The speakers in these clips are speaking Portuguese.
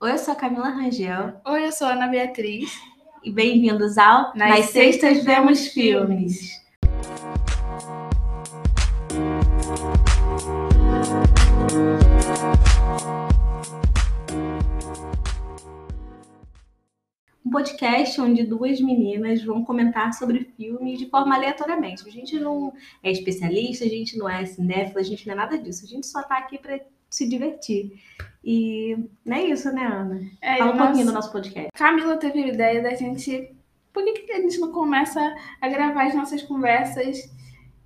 Oi, eu sou a Camila Rangel Oi, eu sou a Ana Beatriz. e bem-vindos ao Nas Sextas Vemos Filmes. Um podcast onde duas meninas vão comentar sobre filmes de forma aleatoriamente. A gente não é especialista, a gente não é cinéfila, a gente não é nada disso. A gente só tá aqui para se divertir. E não é isso, né, Ana? É, Fala um nós- pouquinho do nosso podcast. Camila teve a ideia da gente. Por que, que a gente não começa a gravar as nossas conversas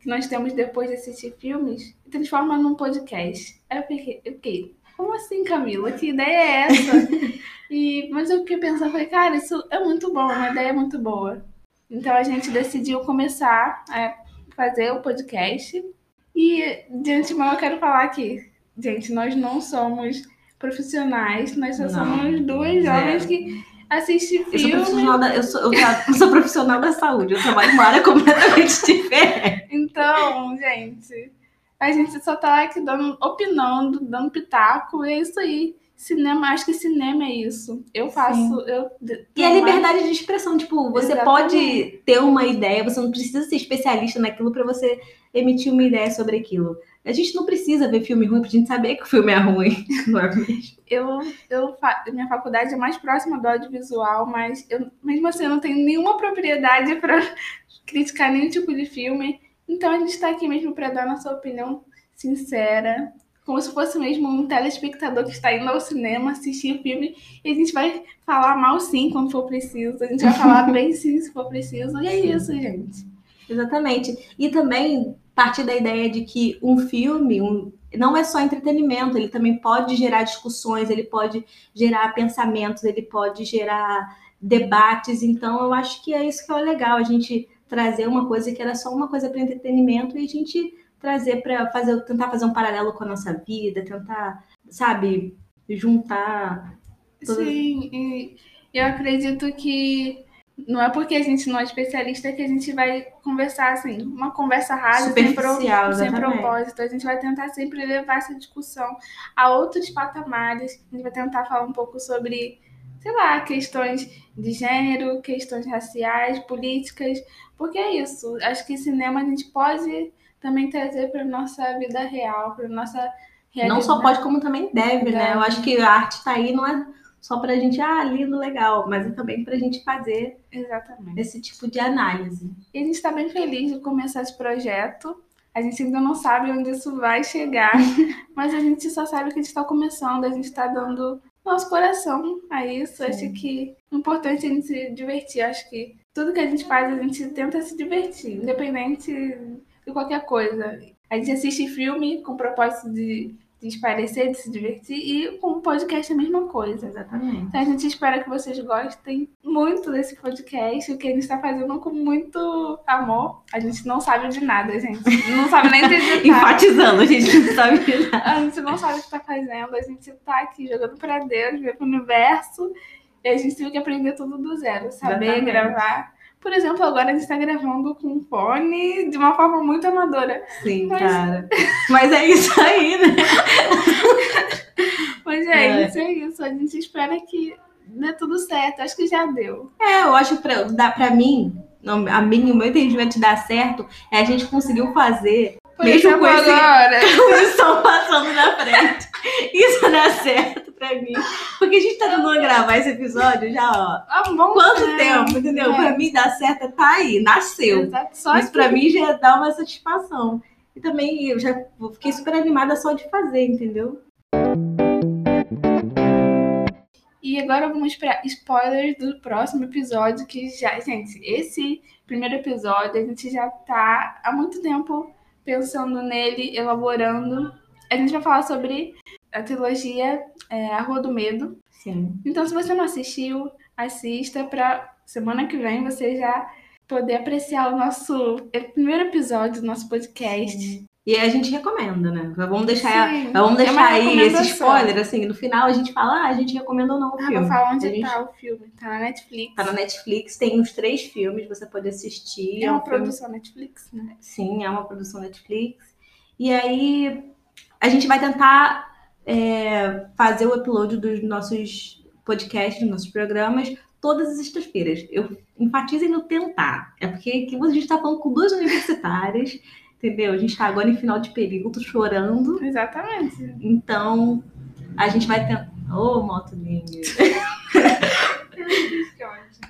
que nós temos depois de assistir filmes e transforma num podcast? Aí eu fiquei, eu fiquei, como assim, Camila? Que ideia é essa? e, mas eu fiquei pensando, falei, cara, isso é muito bom, uma ideia muito boa. Então a gente decidiu começar a fazer o podcast. E de antemão eu quero falar aqui, gente, nós não somos profissionais, nós só Não, somos duas zero. jovens que assistem Eu sou filme. profissional da, eu sou, eu eu sou profissional da saúde, eu trabalho em uma área completamente diferente. Então, gente, a gente só tá aqui dando, opinando, dando pitaco, e é isso aí. Cinema, acho que cinema é isso. Eu faço, eu... E a liberdade de expressão, tipo, você Exatamente. pode ter uma ideia, você não precisa ser especialista naquilo para você emitir uma ideia sobre aquilo. A gente não precisa ver filme ruim pra gente saber que o filme é ruim, não é mesmo? eu, eu minha faculdade é mais próxima do audiovisual, mas eu, mesmo assim eu não tenho nenhuma propriedade para criticar nenhum tipo de filme. Então a gente está aqui mesmo para dar nossa opinião sincera, como se fosse mesmo um telespectador que está indo ao cinema assistir o filme e a gente vai falar mal sim quando for preciso, a gente vai falar bem sim se for preciso. E é isso, gente. Exatamente. E também partir da ideia de que um filme um- não é só entretenimento, ele também pode gerar discussões, ele pode gerar pensamentos, ele pode gerar debates. Então, eu acho que é isso que é legal, a gente trazer uma coisa que era só uma coisa para entretenimento e a gente trazer para fazer, tentar fazer um paralelo com a nossa vida, tentar, sabe, juntar. Todas- Sim, eu acredito que não é porque a gente não é especialista que a gente vai conversar assim, uma conversa rasa, sem, pro- sem propósito. A gente vai tentar sempre levar essa discussão a outros patamares. A gente vai tentar falar um pouco sobre, sei lá, questões de gênero, questões raciais, políticas, porque é isso. Acho que cinema a gente pode também trazer para nossa vida real, para nossa realidade. Não só pode, como também deve, né? Eu acho que a arte tá aí não é só pra gente, ah, lindo, legal, mas é também pra gente fazer Exatamente. esse tipo de análise. E a gente está bem feliz de começar esse projeto. A gente ainda não sabe onde isso vai chegar, mas a gente só sabe que a gente está começando, a gente está dando nosso coração a isso. Acho que é importante a gente se divertir. Acho que tudo que a gente faz, a gente tenta se divertir, independente de qualquer coisa. A gente assiste filme com o propósito de esparecer, de se divertir, e com o podcast é a mesma coisa. Exatamente. Então a gente espera que vocês gostem muito desse podcast, o que a gente está fazendo com muito amor. A gente não sabe de nada, gente. Não sabe nem digitar. Enfatizando, a gente não sabe de nada. A gente não sabe o que está fazendo. A gente está aqui jogando para Deus, ver para o universo. E a gente teve que aprender tudo do zero. Saber Exatamente. gravar. Por exemplo, agora a gente está gravando com um fone de uma forma muito amadora. Sim, Mas- cara. Mas é isso aí, né? Mas É. é, isso, é isso. A gente espera que dê tudo certo. Acho que já deu. É, eu acho pra, dá, pra mim, não, a mim, o meu entendimento dar certo é a gente conseguiu fazer Por Mesmo exemplo, com esse- agora. estão passando na frente. Isso dá certo pra mim. Porque a gente tá tentando gravar esse episódio já, ó. Há bom Quanto tempo, entendeu? É. Pra mim dar certo é tá aí, nasceu. Exato, só Isso que- pra mim já dá uma satisfação. E também eu já fiquei super animada só de fazer, entendeu? E agora vamos para spoilers do próximo episódio, que já, gente, esse primeiro episódio a gente já tá há muito tempo pensando nele, elaborando. A gente vai falar sobre a trilogia é, A Rua do Medo. Sim. Então, se você não assistiu, assista pra semana que vem você já poder apreciar o nosso primeiro episódio do nosso podcast. E a gente recomenda, né? Vamos deixar, Sim, vamos é deixar uma aí esse spoiler, assim, no final a gente fala, ah, a gente recomenda ou não o Ah, filme. vou falar onde gente- tá o filme. Tá na Netflix. Tá na Netflix, tem uns três filmes, você pode assistir. É uma um filme- produção Netflix, né? Sim, é uma produção Netflix. E aí a gente vai tentar é, fazer o upload dos nossos podcasts, dos nossos programas, todas as sextas-feiras. Eu enfatizem no tentar. É porque aqui a gente está falando com duas universitárias, entendeu? A gente está agora em final de período, chorando. Exatamente. Então, a gente vai tentar. Ô, oh, moto linda.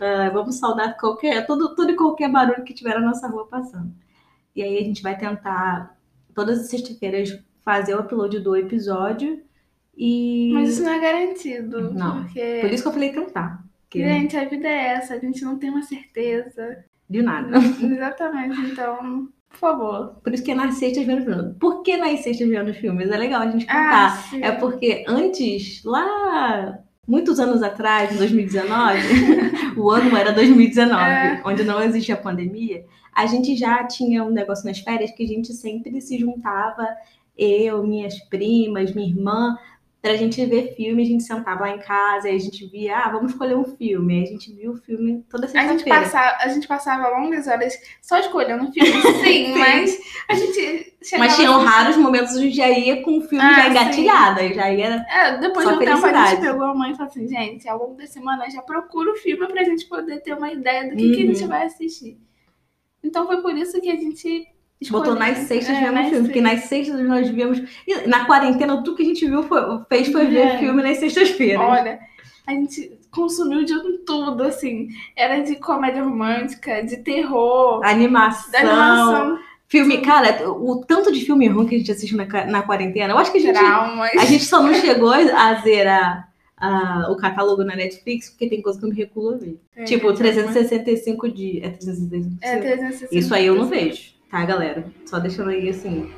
Ah, vamos saudar qualquer, todo, todo e qualquer barulho que tiver na nossa rua passando. E aí a gente vai tentar, todas as sextas-feiras, fazer o upload do episódio. E... Mas isso não é garantido. Não. Porque... Por isso que eu falei tentar. Porque... Gente, a vida é essa, a gente não tem uma certeza. De nada. Exatamente, então, por favor. Por isso que é nas sextas vendo filmes. Por que nas sextas vendo filmes? É legal a gente contar. Ah, é porque antes, lá muitos anos atrás, em 2019, o ano era 2019, é. onde não existia pandemia, a gente já tinha um negócio nas férias que a gente sempre se juntava, eu, minhas primas, minha irmã, pra gente ver filme, a gente sentava lá em casa e a gente via, ah, vamos escolher um filme. Aí a gente viu o filme toda sexta-feira. A gente passava, a gente passava longas horas só escolhendo filme, sim, sim. mas a gente Mas tinham raros momentos onde já ia com o filme ah, já engatilhado, aí já ia É, depois de um tempo a gente pegou a mãe e falou assim, gente, ao longo da semana já procura o filme pra gente poder ter uma ideia do que, uhum. que a gente uhum. vai assistir. Então foi por isso que a gente Escolher. Botou nas sextas é, vendo filme, porque nas sextas nós vimos. Na quarentena, tudo que a gente viu foi, fez foi ver é. filme nas sextas-feiras. Olha, a gente consumiu de tudo, assim. Era de comédia romântica, de terror, animação. animação. Filme, cara, o tanto de filme ruim que a gente assiste na, na quarentena, eu acho que a gente. Traumas. A gente só não chegou a zerar o catálogo na Netflix, porque tem coisa que eu me recuso a ver. É, tipo, 365 dias. É 365? É 365. Isso aí eu não vejo. Tá, galera? Só deixando aí assim.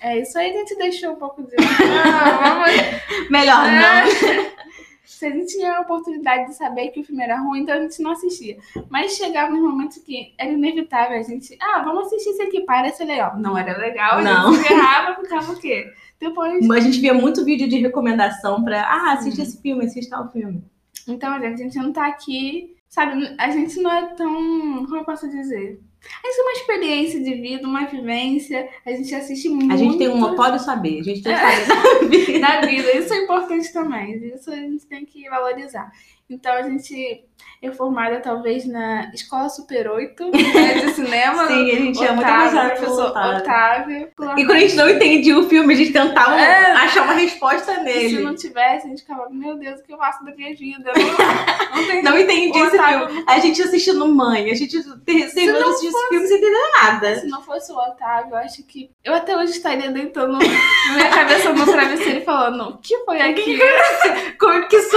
É, isso aí a gente deixou um pouco de. Ah, vamos... Melhor é. não. Se a gente tinha a oportunidade de saber que o filme era ruim, então a gente não assistia. Mas chegava um momento que era inevitável a gente. Ah, vamos assistir esse aqui, parece legal. Não era legal, a não. gente errava, ficava o quê? Depois. Mas a gente via muito vídeo de recomendação pra. Ah, assiste esse filme, assiste tal filme. Então, gente, a gente não tá aqui. Sabe, a gente não é tão. Como eu posso dizer? Isso é uma experiência de vida, uma vivência. A gente assiste muito. A gente tem um notório saber. A gente tem que saber da vida. da vida. Isso é importante também. Isso a gente tem que valorizar. Então a gente é formada talvez na Escola Super 8 né, de cinema. Sim, a gente Otávio, ama muito mais professor Otávio. Otávio. E quando a gente não entendia o filme, a gente tentava é, achar uma resposta nele. Se não tivesse, a gente ficava, meu Deus, o que eu faço da minha vida? Não, não, entendi, não entendi esse filme. A gente assistindo Mãe, a gente terminou de assistir esse filme sem entender nada. Se não fosse o Otávio, eu acho que eu até hoje estaria deitando na minha cabeça no travesseiro e falando, o que foi aquilo? Que, que esse?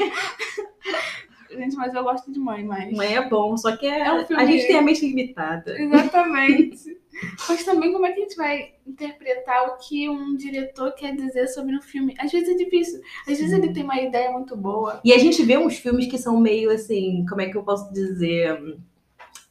Gente, mas eu gosto de mãe, mas. Mãe é bom, só que é, é um filme... a gente tem a mente limitada. Exatamente. mas também como é que a gente vai interpretar o que um diretor quer dizer sobre um filme? Às vezes é difícil. Às vezes ele tem uma ideia muito boa. E a gente vê uns filmes que são meio assim, como é que eu posso dizer?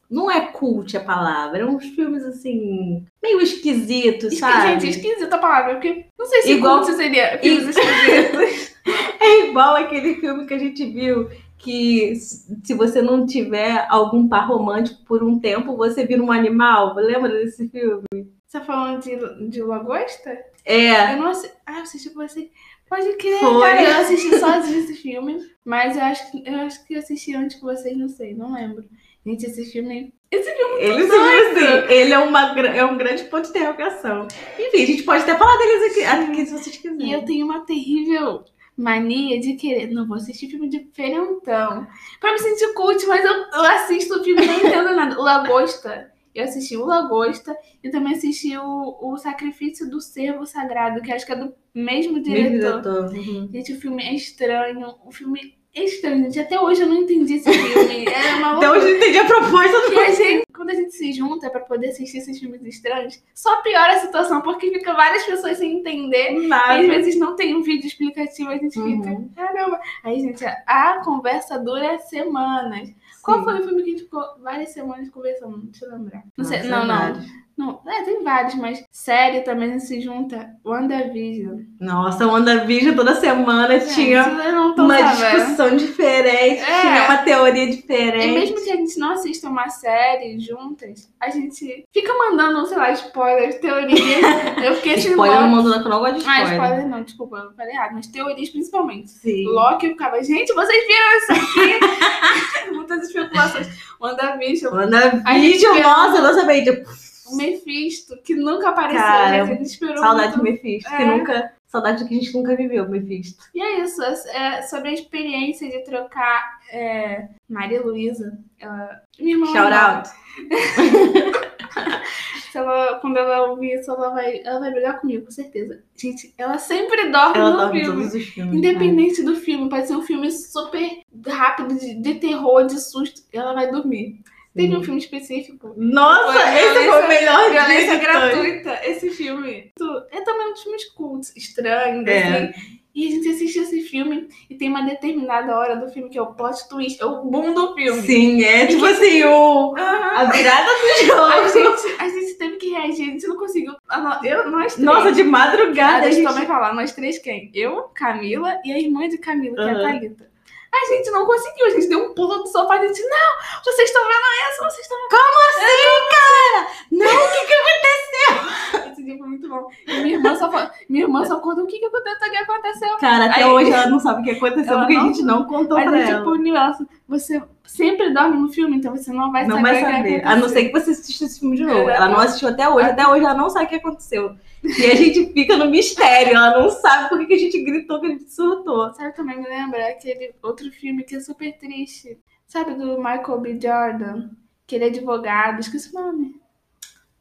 Não é cult a palavra, é uns filmes assim, meio esquisitos, Esqui, sabe? Gente, esquisita a palavra, porque não sei se Igual... cult seria filmes esquisitos. É igual aquele filme que a gente viu que se você não tiver algum par romântico por um tempo, você vira um animal. Lembra desse filme? Você tá falando de, de Lagosta? É. Eu não assisti. Ah, eu assisti com você. Pode crer, Foi. cara. Eu assisti sozinho esse filme. Mas eu acho, que, eu acho que eu assisti antes com vocês, não sei, não lembro. Gente, esse filme. Esse filme é ele, assim, ele é, uma, é um grande ponto de interrogação. Enfim, a gente pode até falar deles aqui, aqui se vocês quiserem. E eu tenho uma terrível mania de querer. Não vou assistir filme diferentão. Pra me sentir cult, mas eu, eu assisto o filme não entendo nada. O Lagosta. Eu assisti o Lagosta e também assisti o, o Sacrifício do Servo Sagrado, que acho que é do mesmo diretor. Mesmo diretor. Uhum. Gente, o filme é estranho. O filme é estranho, gente. Até hoje eu não entendi esse filme. É uma Até hoje eu não entendi a proposta do filme. Gente, quando a gente se junta pra poder assistir esses filmes estranhos, só piora a situação, porque fica várias pessoas sem entender. Nada. E às vezes não tem um vídeo explicativo, a gente uhum. fica, caramba. Aí, gente, a conversa dura semanas. Sim. Qual foi o filme que a gente ficou várias semanas conversando? Deixa eu lembrar. Não sei, não, não. Não, é, tem vários, mas série também se junta. WandaVision. Nossa, WandaVision toda semana Gente, tinha eu não uma sabendo. discussão diferente, É. tinha uma teoria E diferente. mesmo que a gente não assista uma série juntas, a gente fica mandando, sei lá, spoilers, teorias. Eu fiquei assim, Spoiler não, eu não gosto de Ah, spoiler. spoiler não, desculpa, eu falei errado, mas teorias principalmente. Sim. Loki eu ficava, gente, vocês viram isso aqui? Muitas especulações. WandaVision, WandaVision, nossa, nossa, mente. O Mephisto, que nunca apareceu, Cara, gente esperou Saudade do muito. Mephisto, que É. nunca. Saudade do que a gente nunca viveu, Mephisto. E é isso, é é sobre a experiência de trocar é, Maria Luísa. Ela... Minha irmã Shout out. Se ela, quando ela ouvir isso, ela vai, ela vai brigar comigo, com certeza. Gente, ela sempre dorme Ela no dorme filme. todos os filmes. Independente do filme, pode ser um filme super rápido, de, de terror, de susto, ela vai dormir. Teve um filme específico. Nossa, Foi esse foi o melhor Violência de gratuita, esse filme. É também um dos filmes cultos, estranhos, É. assim. E a gente assiste esse filme e tem uma determinada hora do filme que é o plot twist, é o boom do filme. Sim, é tipo assim, o, Aham. a virada do A jogo. gente, a gente teve que reagir, a gente não conseguiu. Ah, Eu, nós três. Nossa, de madrugada a deixa eu gente... também falar, nós três quem? Eu, Camila e a irmã de Camila, que é a. Thalita. A gente não conseguiu, a gente deu um pulo do sofá e a gente, não, vocês estão vendo essa, vocês estão Não, o que que aconteceu? vendo. Esse dia foi muito bom. E minha irmã só, fa- minha irmã só conta o que, que aconteceu, o que aconteceu. Cara, até Aí- hoje ela não sabe o que aconteceu, porque a não- gente não contou pra a gente ela. puniu ela. assim, Você sempre dorme no filme, então você não vai Não saber vai o que saber. A não ser que você assista esse filme de novo. É. Ela não assistiu até hoje. Até hoje ela não sabe o que aconteceu. E a gente fica no mistério. Ela não sabe por que a gente gritou, que a gente surtou. Sabe também me lembra aquele outro filme que é super triste. Sabe do Michael B. Jordan? Que ele é advogado, esqueci o nome.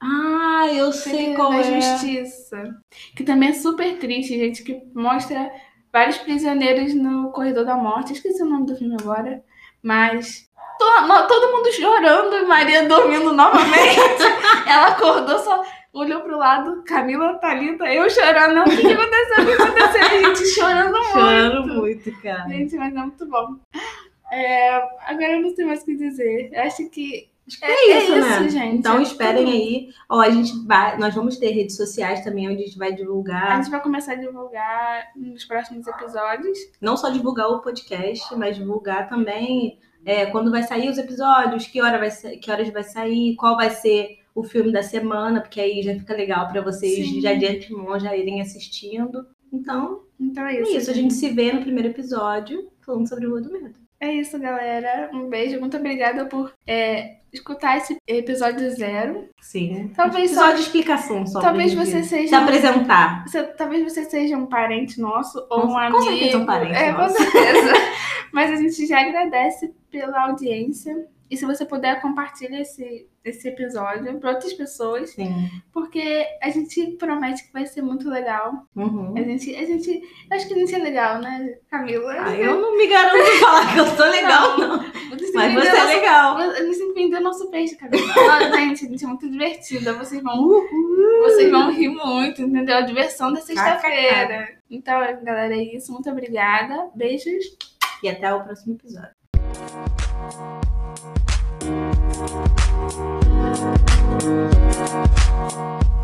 Ah, eu Sei qual da é. Justiça. Que também é super triste, gente, que mostra vários prisioneiros no corredor da morte. Esqueci o nome do filme agora. Mas to- todo mundo chorando e Maria dormindo novamente. Ela acordou, só olhou pro lado. Camila, Thalita, eu chorando. O que, que aconteceu? O que aconteceu? A gente chorando muito. Chorando muito, cara. Gente, mas é muito bom. É, agora eu não sei mais o que dizer. Eu acho que Acho que é, isso, né? gente. Então É esperem tudo. aí. Ó, a gente vai. Nós vamos ter redes sociais também, onde a gente vai A divulgar. gente vai começar a divulgar nos próximos episódios. Não só divulgar o podcast, mas divulgar também é, quando vai sair os episódios, que, hora vai que horas vai sair, qual vai ser o filme da semana, porque aí já fica legal pra vocês Sim. já de antemão já irem assistindo. Então, Então é é isso. isso. A gente se vê no primeiro episódio falando sobre o Rua do Medo. É isso, galera. Um beijo. Muito obrigada por é, escutar esse episódio zero. Sim. Talvez só- de explicação só. talvez você se seja. apresentar. Você- talvez você seja um parente nosso ou Com- um com amigo. certeza um parente é, nosso. com certeza. Mas a gente já agradece pela audiência. E se você puder, compartilha esse, esse episódio para outras pessoas. Sim. Porque a gente promete que vai ser muito legal. Uhum. A gente, a gente. eu Acho que a gente é legal, né, Camila? Ah, eu não me garanto de falar que eu sou legal, não. Vocês Mas você é nosso- legal. A gente vender nosso peixe, Camila. Ah, gente, a gente é muito divertida. Vocês vão, vocês vão rir muito, entendeu? A diversão da sexta-feira. Então, galera, é isso. Muito obrigada. Beijos. E até o próximo episódio. We'll be right.